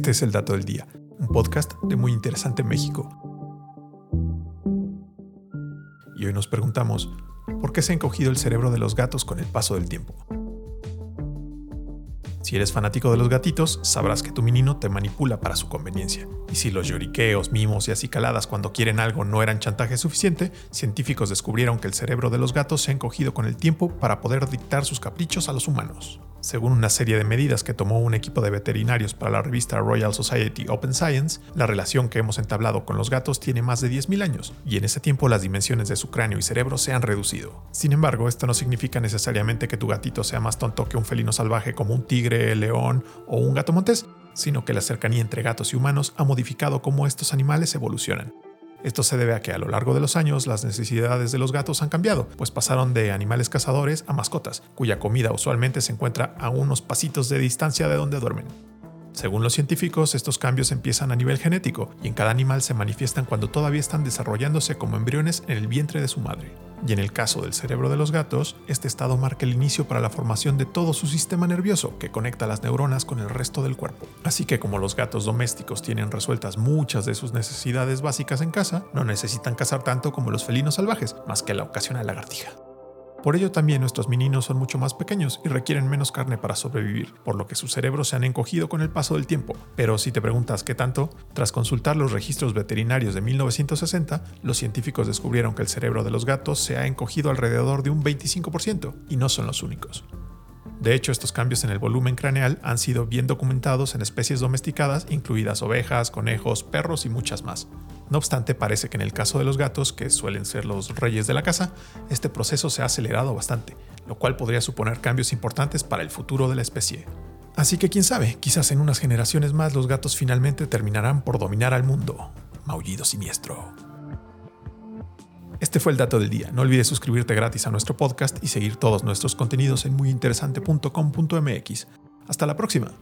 Este es el Dato del Día, un podcast de Muy Interesante México. Y hoy nos preguntamos, ¿por qué se ha encogido el cerebro de los gatos con el paso del tiempo? Si eres fanático de los gatitos, sabrás que tu menino te manipula para su conveniencia. Y si los lloriqueos, mimos y acicaladas cuando quieren algo no eran chantaje suficiente, científicos descubrieron que el cerebro de los gatos se ha encogido con el tiempo para poder dictar sus caprichos a los humanos. Según una serie de medidas que tomó un equipo de veterinarios para la revista Royal Society Open Science, la relación que hemos entablado con los gatos tiene más de 10.000 años, y en ese tiempo las dimensiones de su cráneo y cerebro se han reducido. Sin embargo, esto no significa necesariamente que tu gatito sea más tonto que un felino salvaje como un tigre, león o un gato montés, sino que la cercanía entre gatos y humanos ha modificado cómo estos animales evolucionan. Esto se debe a que a lo largo de los años las necesidades de los gatos han cambiado, pues pasaron de animales cazadores a mascotas, cuya comida usualmente se encuentra a unos pasitos de distancia de donde duermen. Según los científicos, estos cambios empiezan a nivel genético y en cada animal se manifiestan cuando todavía están desarrollándose como embriones en el vientre de su madre. Y en el caso del cerebro de los gatos, este estado marca el inicio para la formación de todo su sistema nervioso que conecta las neuronas con el resto del cuerpo. Así que como los gatos domésticos tienen resueltas muchas de sus necesidades básicas en casa, no necesitan cazar tanto como los felinos salvajes, más que la ocasional lagartija. Por ello también nuestros meninos son mucho más pequeños y requieren menos carne para sobrevivir, por lo que sus cerebros se han encogido con el paso del tiempo. Pero si te preguntas qué tanto, tras consultar los registros veterinarios de 1960, los científicos descubrieron que el cerebro de los gatos se ha encogido alrededor de un 25%, y no son los únicos. De hecho, estos cambios en el volumen craneal han sido bien documentados en especies domesticadas, incluidas ovejas, conejos, perros y muchas más. No obstante, parece que en el caso de los gatos, que suelen ser los reyes de la casa, este proceso se ha acelerado bastante, lo cual podría suponer cambios importantes para el futuro de la especie. Así que quién sabe, quizás en unas generaciones más los gatos finalmente terminarán por dominar al mundo. Maullido siniestro. Este fue el dato del día. No olvides suscribirte gratis a nuestro podcast y seguir todos nuestros contenidos en muyinteresante.com.mx. Hasta la próxima.